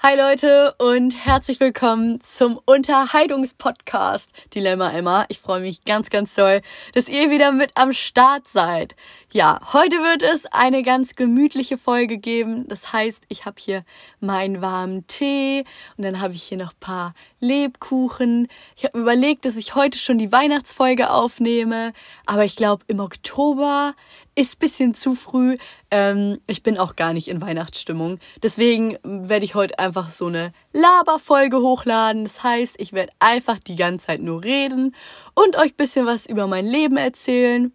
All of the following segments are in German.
Hi Leute und herzlich willkommen zum Unterhaltungspodcast Dilemma Emma. Ich freue mich ganz, ganz toll, dass ihr wieder mit am Start seid. Ja, heute wird es eine ganz gemütliche Folge geben. Das heißt, ich habe hier meinen warmen Tee und dann habe ich hier noch paar Lebkuchen. Ich habe mir überlegt, dass ich heute schon die Weihnachtsfolge aufnehme, aber ich glaube im Oktober ist bisschen zu früh. Ähm, ich bin auch gar nicht in Weihnachtsstimmung. Deswegen werde ich heute einfach so eine Laberfolge hochladen. Das heißt, ich werde einfach die ganze Zeit nur reden und euch bisschen was über mein Leben erzählen.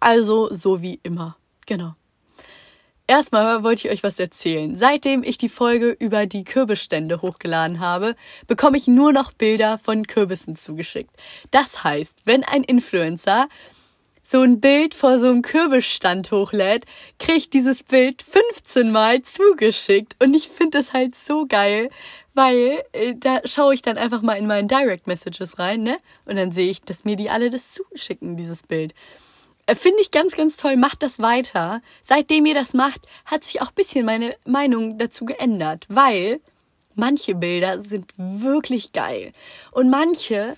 Also so wie immer. Genau. Erstmal wollte ich euch was erzählen. Seitdem ich die Folge über die Kürbisstände hochgeladen habe, bekomme ich nur noch Bilder von Kürbissen zugeschickt. Das heißt, wenn ein Influencer so ein Bild vor so einem Kürbisstand hochlädt, kriege ich dieses Bild 15 Mal zugeschickt. Und ich finde das halt so geil, weil äh, da schaue ich dann einfach mal in meinen Direct Messages rein, ne? Und dann sehe ich, dass mir die alle das zuschicken, dieses Bild. Äh, finde ich ganz, ganz toll. Macht das weiter. Seitdem ihr das macht, hat sich auch bisschen meine Meinung dazu geändert, weil manche Bilder sind wirklich geil. Und manche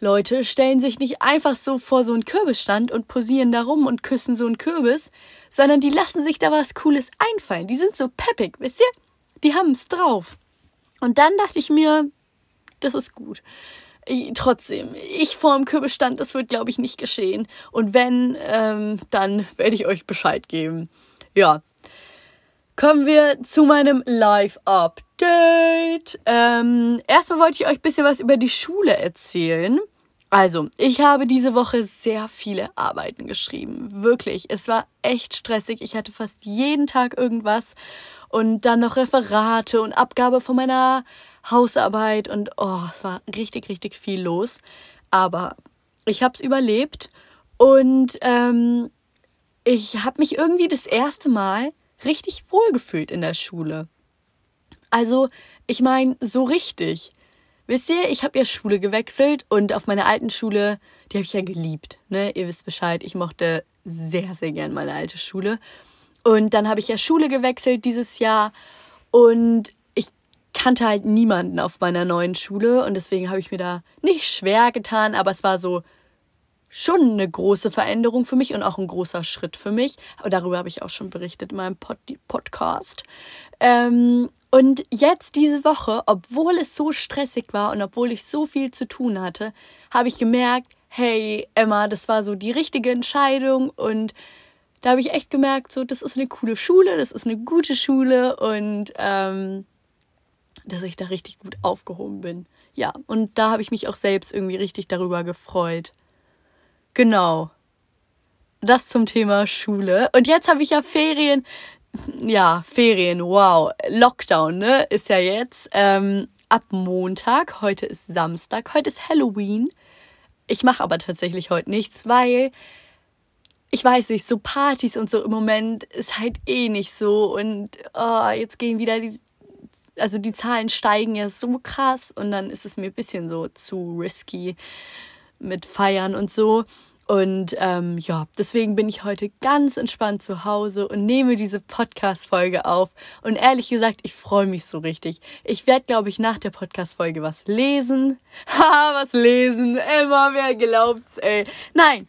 Leute stellen sich nicht einfach so vor so einen Kürbisstand und posieren da rum und küssen so einen Kürbis, sondern die lassen sich da was Cooles einfallen. Die sind so peppig, wisst ihr? Die haben's drauf. Und dann dachte ich mir, das ist gut. Ich, trotzdem, ich vorm Kürbisstand, das wird, glaube ich, nicht geschehen. Und wenn, ähm, dann werde ich euch Bescheid geben. Ja. Kommen wir zu meinem Live-Update. Update. Ähm, erstmal wollte ich euch ein bisschen was über die Schule erzählen. Also, ich habe diese Woche sehr viele Arbeiten geschrieben. Wirklich. Es war echt stressig. Ich hatte fast jeden Tag irgendwas. Und dann noch Referate und Abgabe von meiner Hausarbeit. Und oh, es war richtig, richtig viel los. Aber ich habe es überlebt. Und ähm, ich habe mich irgendwie das erste Mal richtig wohlgefühlt in der Schule. Also, ich meine, so richtig. Wisst ihr, ich habe ja Schule gewechselt und auf meiner alten Schule, die habe ich ja geliebt. Ne? Ihr wisst Bescheid, ich mochte sehr, sehr gern meine alte Schule. Und dann habe ich ja Schule gewechselt dieses Jahr und ich kannte halt niemanden auf meiner neuen Schule und deswegen habe ich mir da nicht schwer getan, aber es war so schon eine große Veränderung für mich und auch ein großer Schritt für mich. Aber darüber habe ich auch schon berichtet in meinem Pod Podcast. Ähm, und jetzt diese Woche, obwohl es so stressig war und obwohl ich so viel zu tun hatte, habe ich gemerkt, hey Emma, das war so die richtige Entscheidung und da habe ich echt gemerkt, so das ist eine coole Schule, das ist eine gute Schule und ähm, dass ich da richtig gut aufgehoben bin. Ja, und da habe ich mich auch selbst irgendwie richtig darüber gefreut. Genau. Das zum Thema Schule. Und jetzt habe ich ja Ferien. Ja, Ferien, wow. Lockdown, ne? Ist ja jetzt ähm, ab Montag. Heute ist Samstag. Heute ist Halloween. Ich mache aber tatsächlich heute nichts, weil ich weiß nicht, so Partys und so im Moment ist halt eh nicht so. Und oh, jetzt gehen wieder die, also die Zahlen steigen ja so krass und dann ist es mir ein bisschen so zu risky mit Feiern und so. Und ähm, ja, deswegen bin ich heute ganz entspannt zu Hause und nehme diese Podcast-Folge auf. Und ehrlich gesagt, ich freue mich so richtig. Ich werde, glaube ich, nach der Podcast-Folge was lesen. Ha, was lesen. Immer wer glaubt's, ey. Nein,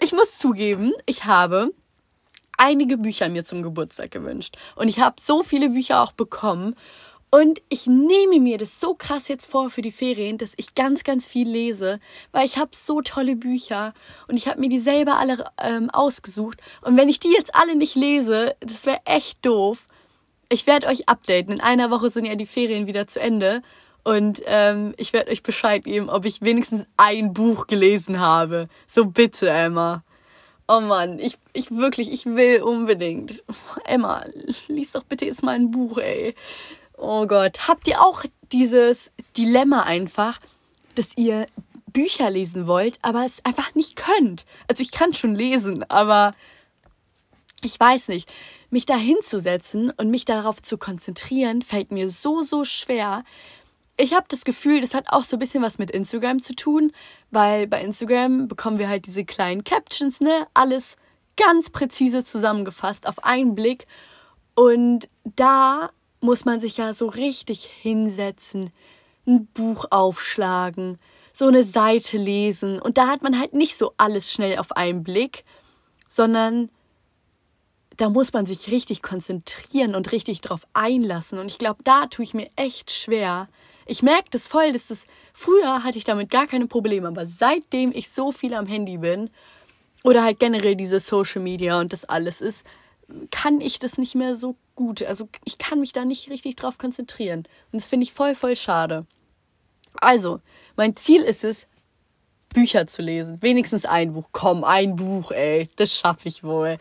ich muss zugeben, ich habe einige Bücher mir zum Geburtstag gewünscht. Und ich habe so viele Bücher auch bekommen. Und ich nehme mir das so krass jetzt vor für die Ferien, dass ich ganz, ganz viel lese, weil ich habe so tolle Bücher und ich habe mir die selber alle ähm, ausgesucht. Und wenn ich die jetzt alle nicht lese, das wäre echt doof. Ich werde euch updaten. In einer Woche sind ja die Ferien wieder zu Ende. Und ähm, ich werde euch Bescheid geben, ob ich wenigstens ein Buch gelesen habe. So bitte, Emma. Oh Mann, ich, ich wirklich, ich will unbedingt. Emma, lies doch bitte jetzt mal ein Buch, ey. Oh Gott. Habt ihr auch dieses Dilemma einfach, dass ihr Bücher lesen wollt, aber es einfach nicht könnt? Also ich kann schon lesen, aber ich weiß nicht. Mich da hinzusetzen und mich darauf zu konzentrieren, fällt mir so, so schwer. Ich habe das Gefühl, das hat auch so ein bisschen was mit Instagram zu tun, weil bei Instagram bekommen wir halt diese kleinen Captions, ne? Alles ganz präzise zusammengefasst auf einen Blick. Und da muss man sich ja so richtig hinsetzen, ein Buch aufschlagen, so eine Seite lesen. Und da hat man halt nicht so alles schnell auf einen Blick, sondern da muss man sich richtig konzentrieren und richtig drauf einlassen. Und ich glaube, da tue ich mir echt schwer. Ich merke das voll, dass das früher hatte ich damit gar keine Probleme, aber seitdem ich so viel am Handy bin oder halt generell diese Social Media und das alles ist, kann ich das nicht mehr so gut. Also ich kann mich da nicht richtig drauf konzentrieren. Und das finde ich voll, voll schade. Also, mein Ziel ist es, Bücher zu lesen. Wenigstens ein Buch. Komm, ein Buch, ey. Das schaffe ich wohl.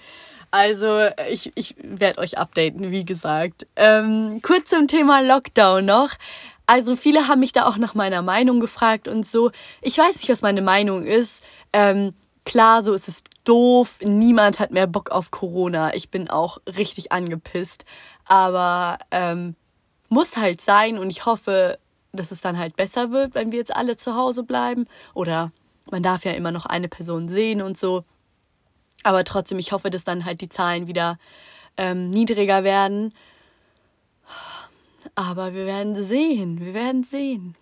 Also, ich, ich werde euch updaten, wie gesagt. Ähm, kurz zum Thema Lockdown noch. Also, viele haben mich da auch nach meiner Meinung gefragt und so. Ich weiß nicht, was meine Meinung ist. Ähm, klar, so ist es doof. Niemand hat mehr Bock auf Corona. Ich bin auch richtig angepisst. Aber ähm, muss halt sein und ich hoffe, dass es dann halt besser wird, wenn wir jetzt alle zu Hause bleiben. Oder man darf ja immer noch eine Person sehen und so. Aber trotzdem, ich hoffe, dass dann halt die Zahlen wieder ähm, niedriger werden. Aber wir werden sehen, wir werden sehen.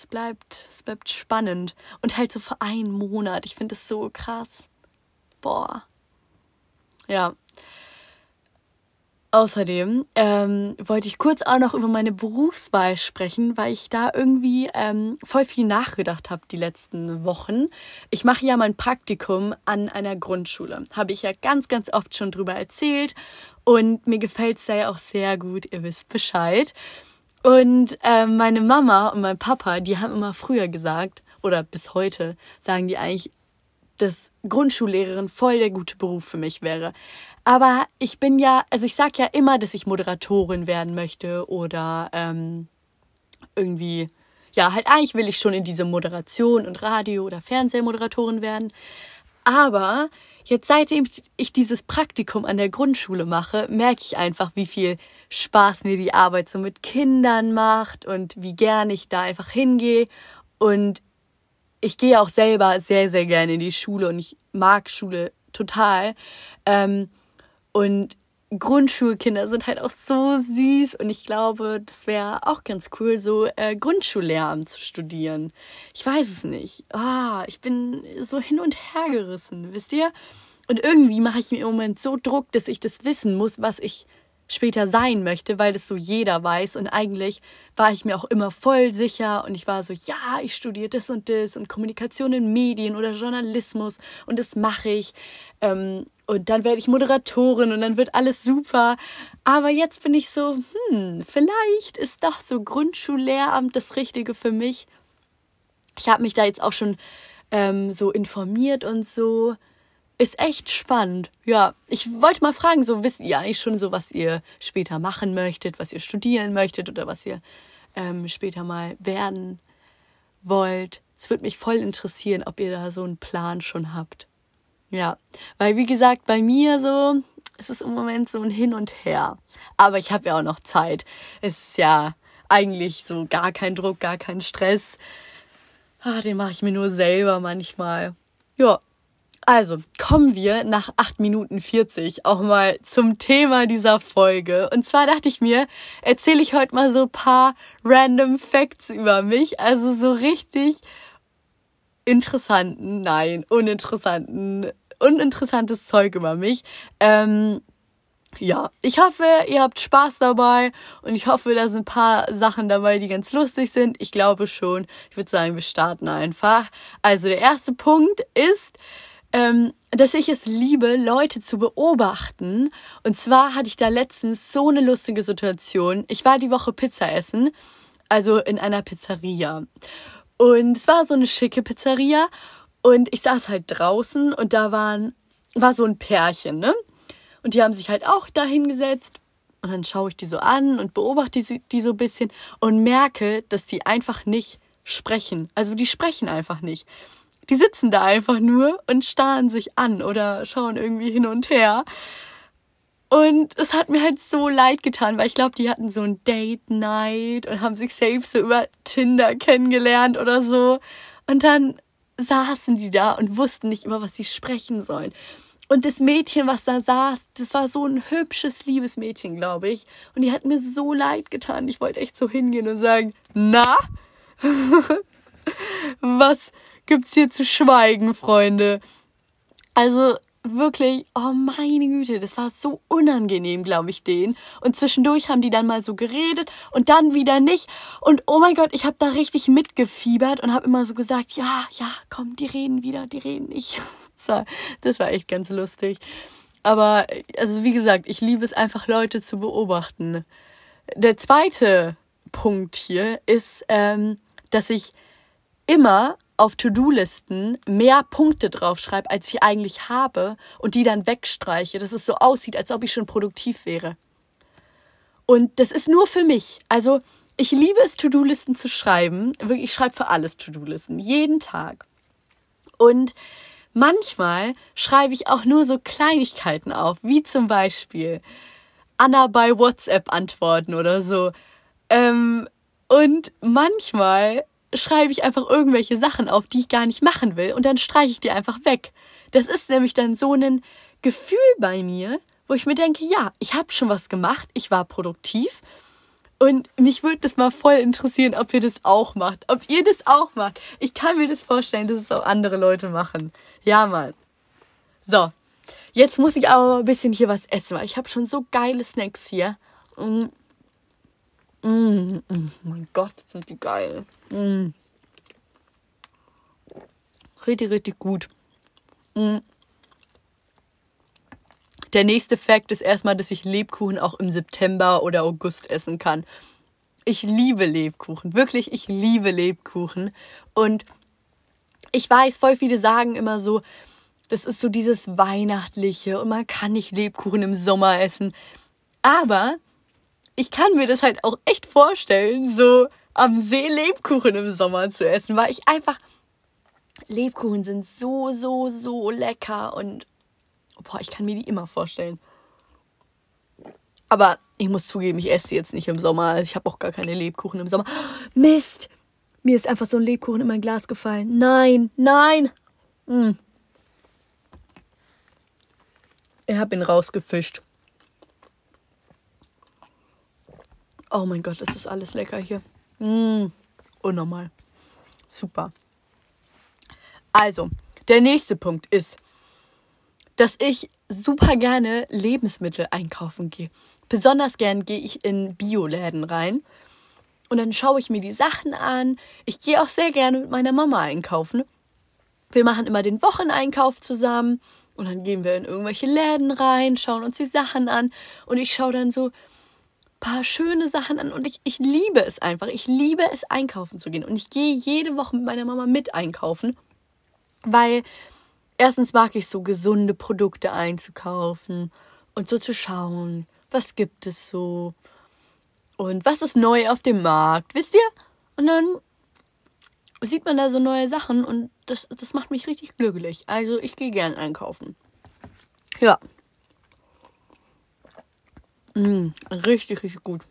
Es bleibt, es bleibt spannend. Und halt so für einen Monat. Ich finde es so krass. Boah. Ja, Außerdem ähm, wollte ich kurz auch noch über meine Berufswahl sprechen, weil ich da irgendwie ähm, voll viel nachgedacht habe die letzten Wochen. Ich mache ja mein Praktikum an einer Grundschule. Habe ich ja ganz, ganz oft schon drüber erzählt. Und mir gefällt es da ja auch sehr gut, ihr wisst Bescheid. Und äh, meine Mama und mein Papa, die haben immer früher gesagt, oder bis heute sagen die eigentlich, dass Grundschullehrerin voll der gute Beruf für mich wäre. Aber ich bin ja, also ich sag ja immer, dass ich Moderatorin werden möchte oder ähm, irgendwie, ja, halt eigentlich will ich schon in diese Moderation und Radio- oder Fernsehmoderatorin werden. Aber jetzt seitdem ich dieses Praktikum an der Grundschule mache, merke ich einfach, wie viel Spaß mir die Arbeit so mit Kindern macht und wie gern ich da einfach hingehe. Und ich gehe auch selber sehr, sehr gerne in die Schule und ich mag Schule total. Ähm, und Grundschulkinder sind halt auch so süß und ich glaube, das wäre auch ganz cool, so äh, Grundschullehramt zu studieren. Ich weiß es nicht. Ah, ich bin so hin und her gerissen, wisst ihr? Und irgendwie mache ich mir im Moment so Druck, dass ich das wissen muss, was ich später sein möchte, weil das so jeder weiß. Und eigentlich war ich mir auch immer voll sicher und ich war so, ja, ich studiere das und das und Kommunikation in Medien oder Journalismus und das mache ich. Ähm, und dann werde ich Moderatorin und dann wird alles super. Aber jetzt bin ich so, hm, vielleicht ist doch so Grundschullehramt das Richtige für mich. Ich habe mich da jetzt auch schon ähm, so informiert und so. Ist echt spannend. Ja, ich wollte mal fragen, so wisst ihr eigentlich schon so, was ihr später machen möchtet, was ihr studieren möchtet oder was ihr ähm, später mal werden wollt. Es würde mich voll interessieren, ob ihr da so einen Plan schon habt. Ja, weil wie gesagt, bei mir so, es ist im Moment so ein Hin und Her. Aber ich habe ja auch noch Zeit. Es ist ja eigentlich so gar kein Druck, gar kein Stress. Ah, den mache ich mir nur selber manchmal. Ja, also, kommen wir nach 8 Minuten 40 auch mal zum Thema dieser Folge. Und zwar dachte ich mir, erzähle ich heute mal so paar random Facts über mich. Also so richtig interessanten, nein, uninteressanten, uninteressantes Zeug über mich. Ähm, ja, ich hoffe, ihr habt Spaß dabei und ich hoffe, da sind ein paar Sachen dabei, die ganz lustig sind. Ich glaube schon. Ich würde sagen, wir starten einfach. Also der erste Punkt ist, ähm, dass ich es liebe, Leute zu beobachten. Und zwar hatte ich da letztens so eine lustige Situation. Ich war die Woche Pizza essen, also in einer Pizzeria. Und es war so eine schicke Pizzeria. Und ich saß halt draußen und da waren, war so ein Pärchen, ne? Und die haben sich halt auch da hingesetzt. Und dann schaue ich die so an und beobachte die, die so ein bisschen und merke, dass die einfach nicht sprechen. Also die sprechen einfach nicht. Die sitzen da einfach nur und starren sich an oder schauen irgendwie hin und her. Und es hat mir halt so leid getan, weil ich glaube, die hatten so ein Date Night und haben sich safe so über Tinder kennengelernt oder so. Und dann saßen die da und wussten nicht über was sie sprechen sollen. Und das Mädchen, was da saß, das war so ein hübsches, liebes Mädchen, glaube ich. Und die hat mir so leid getan. Ich wollte echt so hingehen und sagen, na? was gibt's hier zu schweigen, Freunde? Also, wirklich, oh meine Güte, das war so unangenehm, glaube ich, denen. Und zwischendurch haben die dann mal so geredet und dann wieder nicht. Und oh mein Gott, ich habe da richtig mitgefiebert und habe immer so gesagt, ja, ja, komm, die reden wieder, die reden nicht. Das war echt ganz lustig. Aber, also wie gesagt, ich liebe es einfach, Leute zu beobachten. Der zweite Punkt hier ist, ähm, dass ich immer auf To-Do-Listen mehr Punkte draufschreibe, als ich eigentlich habe und die dann wegstreiche, dass es so aussieht, als ob ich schon produktiv wäre. Und das ist nur für mich. Also ich liebe es, To-Do-Listen zu schreiben. Wirklich, ich schreibe für alles To-Do-Listen. Jeden Tag. Und manchmal schreibe ich auch nur so Kleinigkeiten auf, wie zum Beispiel Anna bei WhatsApp antworten oder so. Ähm, und manchmal schreibe ich einfach irgendwelche Sachen auf, die ich gar nicht machen will und dann streiche ich die einfach weg. Das ist nämlich dann so ein Gefühl bei mir, wo ich mir denke, ja, ich habe schon was gemacht, ich war produktiv und mich würde das mal voll interessieren, ob ihr das auch macht, ob ihr das auch macht. Ich kann mir das vorstellen, dass es auch andere Leute machen. Ja, Mann. So, jetzt muss ich aber ein bisschen hier was essen, weil ich habe schon so geile Snacks hier. Mm. Mm, mm, mein Gott, sind die geil. Mm. Richtig, richtig gut. Mm. Der nächste Fakt ist erstmal, dass ich Lebkuchen auch im September oder August essen kann. Ich liebe Lebkuchen. Wirklich, ich liebe Lebkuchen. Und ich weiß, voll viele sagen immer so, das ist so dieses Weihnachtliche und man kann nicht Lebkuchen im Sommer essen. Aber ich kann mir das halt auch echt vorstellen, so am See Lebkuchen im Sommer zu essen, weil ich einfach. Lebkuchen sind so, so, so lecker und boah, ich kann mir die immer vorstellen. Aber ich muss zugeben, ich esse sie jetzt nicht im Sommer. Ich habe auch gar keine Lebkuchen im Sommer. Mist! Mir ist einfach so ein Lebkuchen in mein Glas gefallen. Nein, nein! Hm. Ich habe ihn rausgefischt. Oh mein Gott, das ist alles lecker hier. Mmh, unnormal. Super. Also, der nächste Punkt ist, dass ich super gerne Lebensmittel einkaufen gehe. Besonders gern gehe ich in Bioläden rein und dann schaue ich mir die Sachen an. Ich gehe auch sehr gerne mit meiner Mama einkaufen. Wir machen immer den Wocheneinkauf zusammen und dann gehen wir in irgendwelche Läden rein, schauen uns die Sachen an und ich schaue dann so, paar schöne Sachen an und ich, ich liebe es einfach. Ich liebe es, einkaufen zu gehen. Und ich gehe jede Woche mit meiner Mama mit einkaufen, weil erstens mag ich so gesunde Produkte einzukaufen und so zu schauen, was gibt es so und was ist neu auf dem Markt, wisst ihr? Und dann sieht man da so neue Sachen und das, das macht mich richtig glücklich. Also ich gehe gern einkaufen. Ja, Mm, richtig, richtig gut.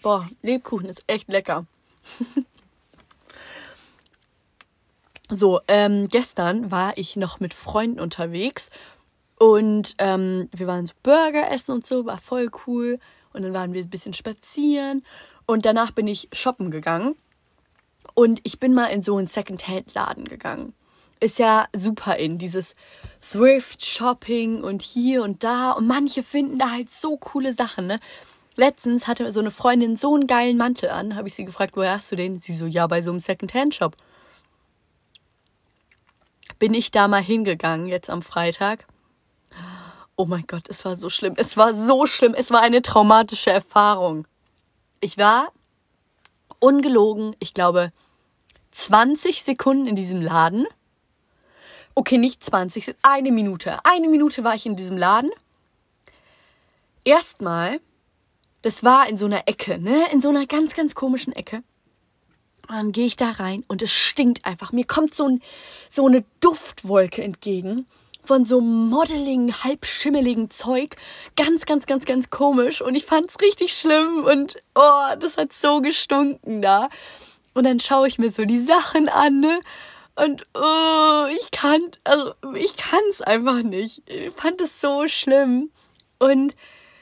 Boah, Lebkuchen ist echt lecker. so, ähm, gestern war ich noch mit Freunden unterwegs und ähm, wir waren so Burger essen und so, war voll cool. Und dann waren wir ein bisschen spazieren und danach bin ich shoppen gegangen. Und ich bin mal in so einen Second-Hand-Laden gegangen ist ja super in, dieses Thrift-Shopping und hier und da. Und manche finden da halt so coole Sachen, ne? Letztens hatte so eine Freundin so einen geilen Mantel an. Habe ich sie gefragt, woher hast du den? Sie so, ja, bei so einem Second-Hand-Shop. Bin ich da mal hingegangen, jetzt am Freitag. Oh mein Gott, es war so schlimm. Es war so schlimm. Es war eine traumatische Erfahrung. Ich war ungelogen, ich glaube, 20 Sekunden in diesem Laden Okay, nicht 20, eine Minute. Eine Minute war ich in diesem Laden. Erstmal, das war in so einer Ecke, ne? In so einer ganz, ganz komischen Ecke. Und dann gehe ich da rein und es stinkt einfach. Mir kommt so, ein, so eine Duftwolke entgegen von so modeling, halbschimmeligen Zeug. Ganz, ganz, ganz, ganz komisch. Und ich fand's richtig schlimm und oh, das hat so gestunken da. Und dann schaue ich mir so die Sachen an, ne? Und oh, ich kann, also ich kann es einfach nicht. Ich fand es so schlimm. Und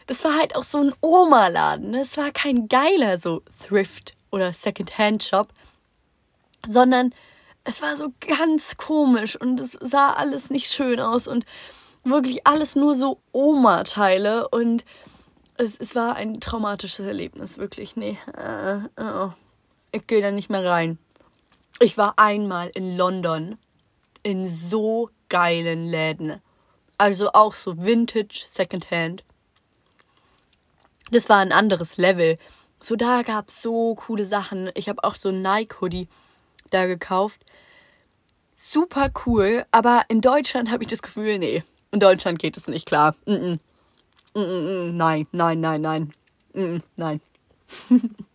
das war halt auch so ein Oma-Laden. Ne? Es war kein geiler so Thrift oder Second-Hand-Shop, sondern es war so ganz komisch und es sah alles nicht schön aus und wirklich alles nur so Oma-Teile und es, es war ein traumatisches Erlebnis, wirklich. Nee, äh, äh, ich gehe da nicht mehr rein. Ich war einmal in London in so geilen Läden. Also auch so Vintage, Secondhand. Das war ein anderes Level. So da gab es so coole Sachen. Ich habe auch so ein Nike-Hoodie da gekauft. Super cool, aber in Deutschland habe ich das Gefühl, nee, in Deutschland geht es nicht klar. Mm -mm. Mm nein, nein, nein, nein. nein.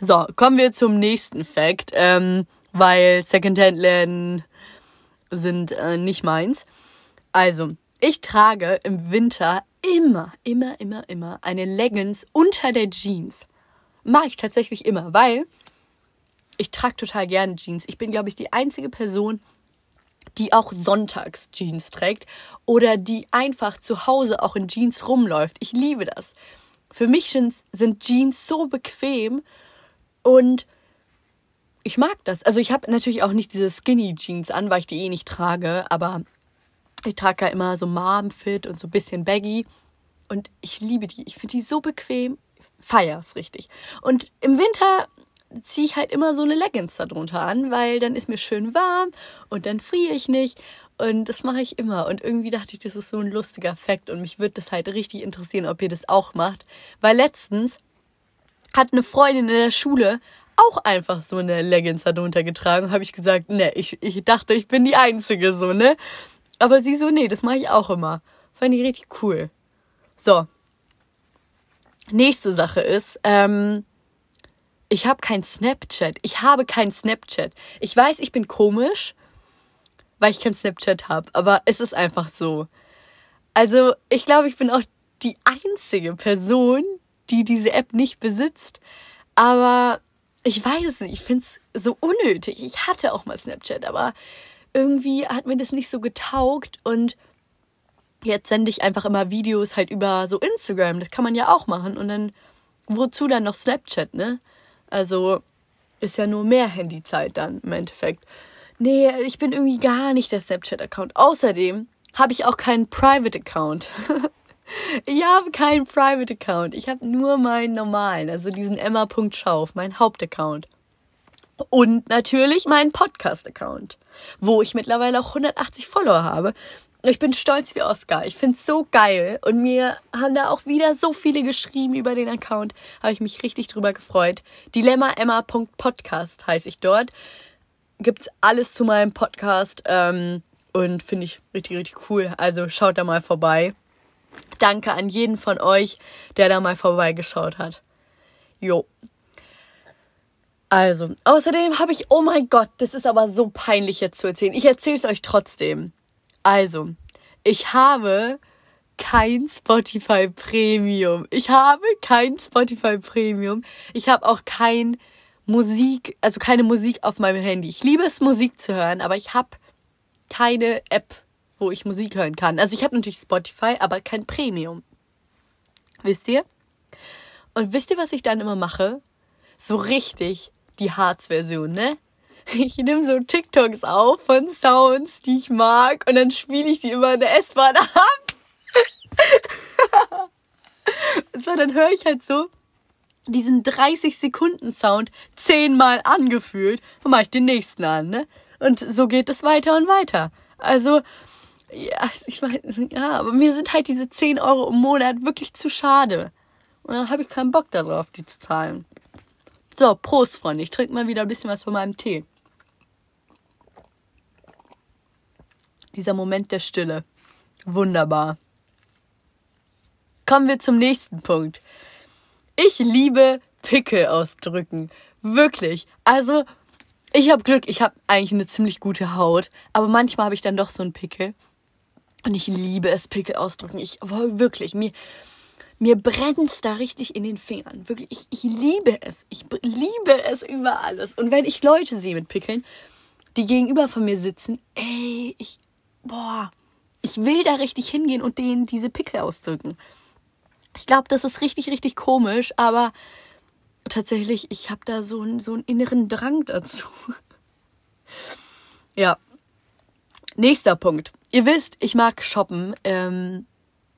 So, kommen wir zum nächsten Fact, ähm, weil Secondhand-Läden sind äh, nicht meins. Also, ich trage im Winter immer, immer, immer, immer eine Leggings unter der Jeans. Mache ich tatsächlich immer, weil ich trage total gerne Jeans. Ich bin, glaube ich, die einzige Person, die auch sonntags Jeans trägt oder die einfach zu Hause auch in Jeans rumläuft. Ich liebe das. Für mich sind Jeans so bequem und ich mag das. Also ich habe natürlich auch nicht diese Skinny Jeans an, weil ich die eh nicht trage, aber ich trage ja immer so Mom-Fit und so ein bisschen baggy. Und ich liebe die. Ich finde die so bequem. Feier's richtig. Und im Winter ziehe ich halt immer so eine Leggings darunter an, weil dann ist mir schön warm und dann friere ich nicht. Und das mache ich immer. Und irgendwie dachte ich, das ist so ein lustiger Fakt. Und mich würde das halt richtig interessieren, ob ihr das auch macht. Weil letztens hat eine Freundin in der Schule auch einfach so eine Leggings darunter getragen. Habe ich gesagt, ne, ich, ich dachte, ich bin die Einzige so, ne? Aber sie so, nee, das mache ich auch immer. Fand ich richtig cool. So. Nächste Sache ist, ähm, ich habe kein Snapchat. Ich habe kein Snapchat. Ich weiß, ich bin komisch, weil ich kein Snapchat habe, aber es ist einfach so. Also, ich glaube, ich bin auch die einzige Person, die diese App nicht besitzt. Aber ich weiß es nicht. Ich finde es so unnötig. Ich hatte auch mal Snapchat, aber irgendwie hat mir das nicht so getaugt und jetzt sende ich einfach immer Videos halt über so Instagram. Das kann man ja auch machen. Und dann, wozu dann noch Snapchat, ne? Also ist ja nur mehr Handyzeit dann im Endeffekt. Nee, ich bin irgendwie gar nicht der Snapchat-Account. Außerdem habe ich auch keinen Private-Account. Ich habe keinen Private Account. Ich habe nur meinen normalen, also diesen Emma.schauf, mein Hauptaccount. Und natürlich meinen Podcast-Account, wo ich mittlerweile auch 180 Follower habe. Ich bin stolz wie Oscar. Ich finde es so geil. Und mir haben da auch wieder so viele geschrieben über den Account. Habe ich mich richtig drüber gefreut. Dilemmaemma.podcast heiße ich dort. Gibt's alles zu meinem Podcast. Ähm, und finde ich richtig, richtig cool. Also schaut da mal vorbei. Danke an jeden von euch, der da mal vorbeigeschaut hat. Jo. Also, außerdem habe ich, oh mein Gott, das ist aber so peinlich jetzt zu erzählen. Ich erzähle es euch trotzdem. Also, ich habe kein Spotify Premium. Ich habe kein Spotify Premium. Ich habe auch kein Musik, also keine Musik auf meinem Handy. Ich liebe es, Musik zu hören, aber ich habe keine App wo ich Musik hören kann. Also ich habe natürlich Spotify, aber kein Premium. Wisst ihr? Und wisst ihr, was ich dann immer mache? So richtig die Harz-Version, ne? Ich nehme so TikToks auf von Sounds, die ich mag, und dann spiele ich die immer in der S-Bahn ab. und zwar dann höre ich halt so diesen 30 Sekunden Sound zehnmal angefühlt, dann mache ich den nächsten an, ne? Und so geht es weiter und weiter. Also ja, ich weiß, ja, aber mir sind halt diese 10 Euro im Monat wirklich zu schade. Und dann habe ich keinen Bock darauf, die zu zahlen. So, Prost, Freunde. Ich trinke mal wieder ein bisschen was von meinem Tee. Dieser Moment der Stille. Wunderbar. Kommen wir zum nächsten Punkt. Ich liebe Pickel ausdrücken. Wirklich. Also, ich habe Glück. Ich habe eigentlich eine ziemlich gute Haut. Aber manchmal habe ich dann doch so einen Pickel. Und ich liebe es, Pickel ausdrücken. Ich, wirklich, mir, mir brennt da richtig in den Fingern. Wirklich, ich, ich liebe es. Ich liebe es über alles. Und wenn ich Leute sehe mit Pickeln, die gegenüber von mir sitzen, ey, ich, boah, ich will da richtig hingehen und denen diese Pickel ausdrücken. Ich glaube, das ist richtig, richtig komisch, aber tatsächlich, ich habe da so, einen so einen inneren Drang dazu. ja. Nächster Punkt. Ihr wisst, ich mag shoppen. Ähm,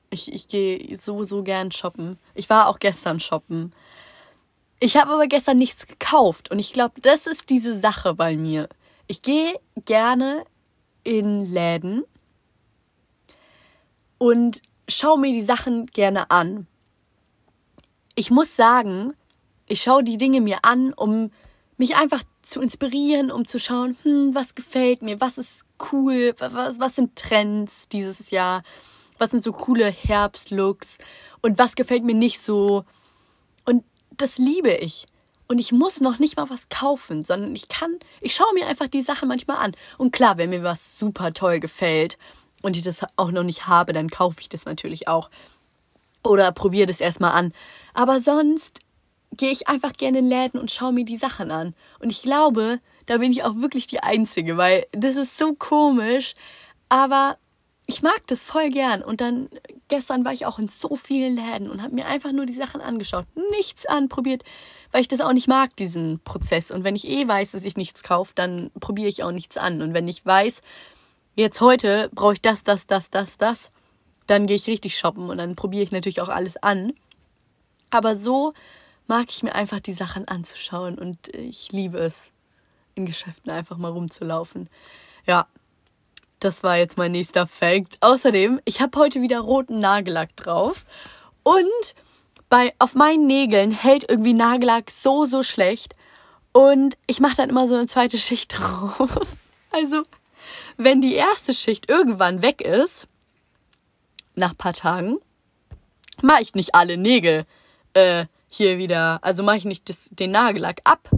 ich ich gehe so, so gern shoppen. Ich war auch gestern shoppen. Ich habe aber gestern nichts gekauft und ich glaube, das ist diese Sache bei mir. Ich gehe gerne in Läden und schaue mir die Sachen gerne an. Ich muss sagen, ich schaue die Dinge mir an, um mich einfach zu inspirieren, um zu schauen, hm, was gefällt mir, was ist cool, was, was sind Trends dieses Jahr, was sind so coole Herbstlooks und was gefällt mir nicht so. Und das liebe ich. Und ich muss noch nicht mal was kaufen, sondern ich kann, ich schaue mir einfach die Sachen manchmal an. Und klar, wenn mir was super toll gefällt und ich das auch noch nicht habe, dann kaufe ich das natürlich auch. Oder probiere das erstmal an. Aber sonst gehe ich einfach gerne in Läden und schaue mir die Sachen an. Und ich glaube, da bin ich auch wirklich die Einzige, weil das ist so komisch. Aber ich mag das voll gern. Und dann gestern war ich auch in so vielen Läden und habe mir einfach nur die Sachen angeschaut. Nichts anprobiert, weil ich das auch nicht mag, diesen Prozess. Und wenn ich eh weiß, dass ich nichts kaufe, dann probiere ich auch nichts an. Und wenn ich weiß, jetzt heute brauche ich das, das, das, das, das, dann gehe ich richtig shoppen und dann probiere ich natürlich auch alles an. Aber so mag ich mir einfach die Sachen anzuschauen und ich liebe es, in Geschäften einfach mal rumzulaufen. Ja, das war jetzt mein nächster Fact. Außerdem, ich habe heute wieder roten Nagellack drauf und bei auf meinen Nägeln hält irgendwie Nagellack so so schlecht und ich mache dann immer so eine zweite Schicht drauf. Also, wenn die erste Schicht irgendwann weg ist, nach paar Tagen, mache ich nicht alle Nägel äh, hier wieder, also mache ich nicht das, den Nagellack ab,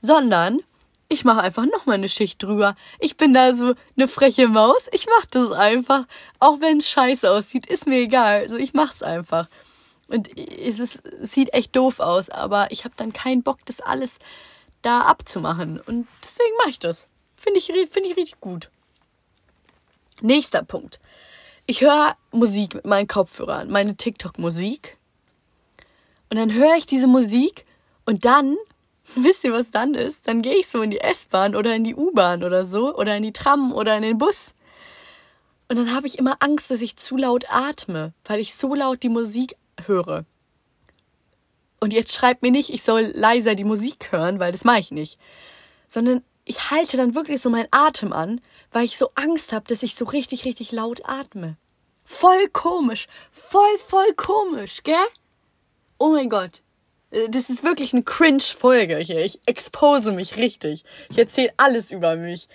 sondern ich mache einfach nochmal eine Schicht drüber. Ich bin da so eine freche Maus. Ich mache das einfach. Auch wenn es scheiße aussieht, ist mir egal. Also ich mache es einfach. Und es, ist, es sieht echt doof aus, aber ich habe dann keinen Bock, das alles da abzumachen. Und deswegen mache ich das. Finde ich, find ich richtig gut. Nächster Punkt. Ich höre Musik mit meinen Kopfhörern, meine TikTok-Musik. Und dann höre ich diese Musik und dann, wisst ihr, was dann ist? Dann gehe ich so in die S-Bahn oder in die U-Bahn oder so oder in die Tram oder in den Bus. Und dann habe ich immer Angst, dass ich zu laut atme, weil ich so laut die Musik höre. Und jetzt schreibt mir nicht, ich soll leiser die Musik hören, weil das mache ich nicht. Sondern ich halte dann wirklich so meinen Atem an, weil ich so Angst habe, dass ich so richtig, richtig laut atme. Voll komisch. Voll, voll komisch, gell? Oh mein Gott. Äh, das ist wirklich eine Cringe-Folge hier. Ich expose mich richtig. Ich erzähle alles über mich.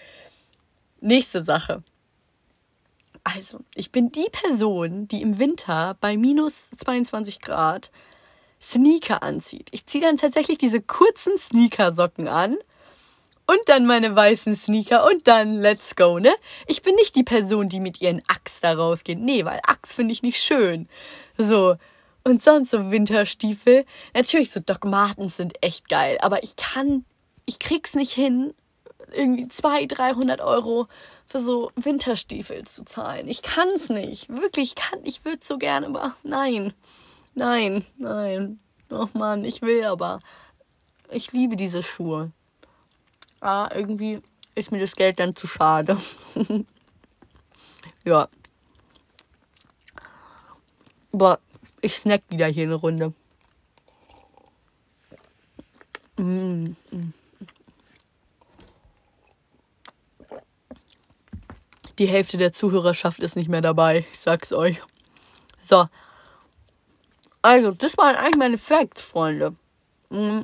Nächste Sache. Also, ich bin die Person, die im Winter bei minus 22 Grad Sneaker anzieht. Ich ziehe dann tatsächlich diese kurzen Sneakersocken an und dann meine weißen Sneaker und dann let's go, ne? Ich bin nicht die Person, die mit ihren Axt da rausgeht. Nee, weil Axt finde ich nicht schön. So, und sonst so Winterstiefel. Natürlich, so Doc Martens sind echt geil, aber ich kann, ich krieg's nicht hin, irgendwie 200, 300 Euro für so Winterstiefel zu zahlen. Ich kann's nicht. Wirklich, ich kann, ich würde so gerne, aber nein. Nein, nein. Och man, ich will aber. Ich liebe diese Schuhe. Ah, irgendwie ist mir das Geld dann zu schade. ja. Boah, ich snack wieder hier eine Runde. Die Hälfte der Zuhörerschaft ist nicht mehr dabei. Ich sag's euch. So. Also, das waren eigentlich meine Facts, Freunde. Mm.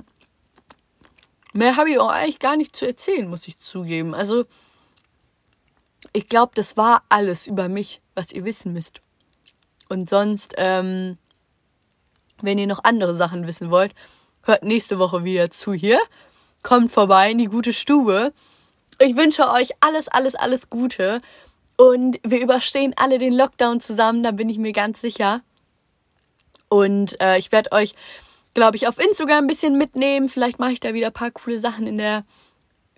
Mehr habe ich auch eigentlich gar nicht zu erzählen, muss ich zugeben. Also, ich glaube, das war alles über mich, was ihr wissen müsst. Und sonst ähm, wenn ihr noch andere Sachen wissen wollt, hört nächste Woche wieder zu hier. Kommt vorbei in die gute Stube. Ich wünsche euch alles, alles, alles Gute. Und wir überstehen alle den Lockdown zusammen, da bin ich mir ganz sicher. Und äh, ich werde euch, glaube ich, auf Instagram ein bisschen mitnehmen. Vielleicht mache ich da wieder ein paar coole Sachen in der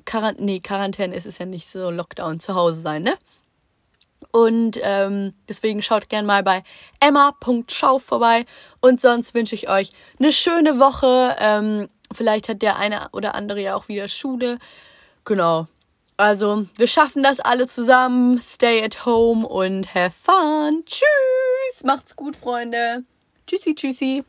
Quarant nee, Quarantäne ist es ja nicht so Lockdown zu Hause sein, ne? Und ähm, deswegen schaut gerne mal bei emma.schau vorbei. Und sonst wünsche ich euch eine schöne Woche. Ähm, vielleicht hat der eine oder andere ja auch wieder Schule. Genau. Also, wir schaffen das alle zusammen. Stay at home und have fun. Tschüss. Macht's gut, Freunde. Tschüssi, tschüssi.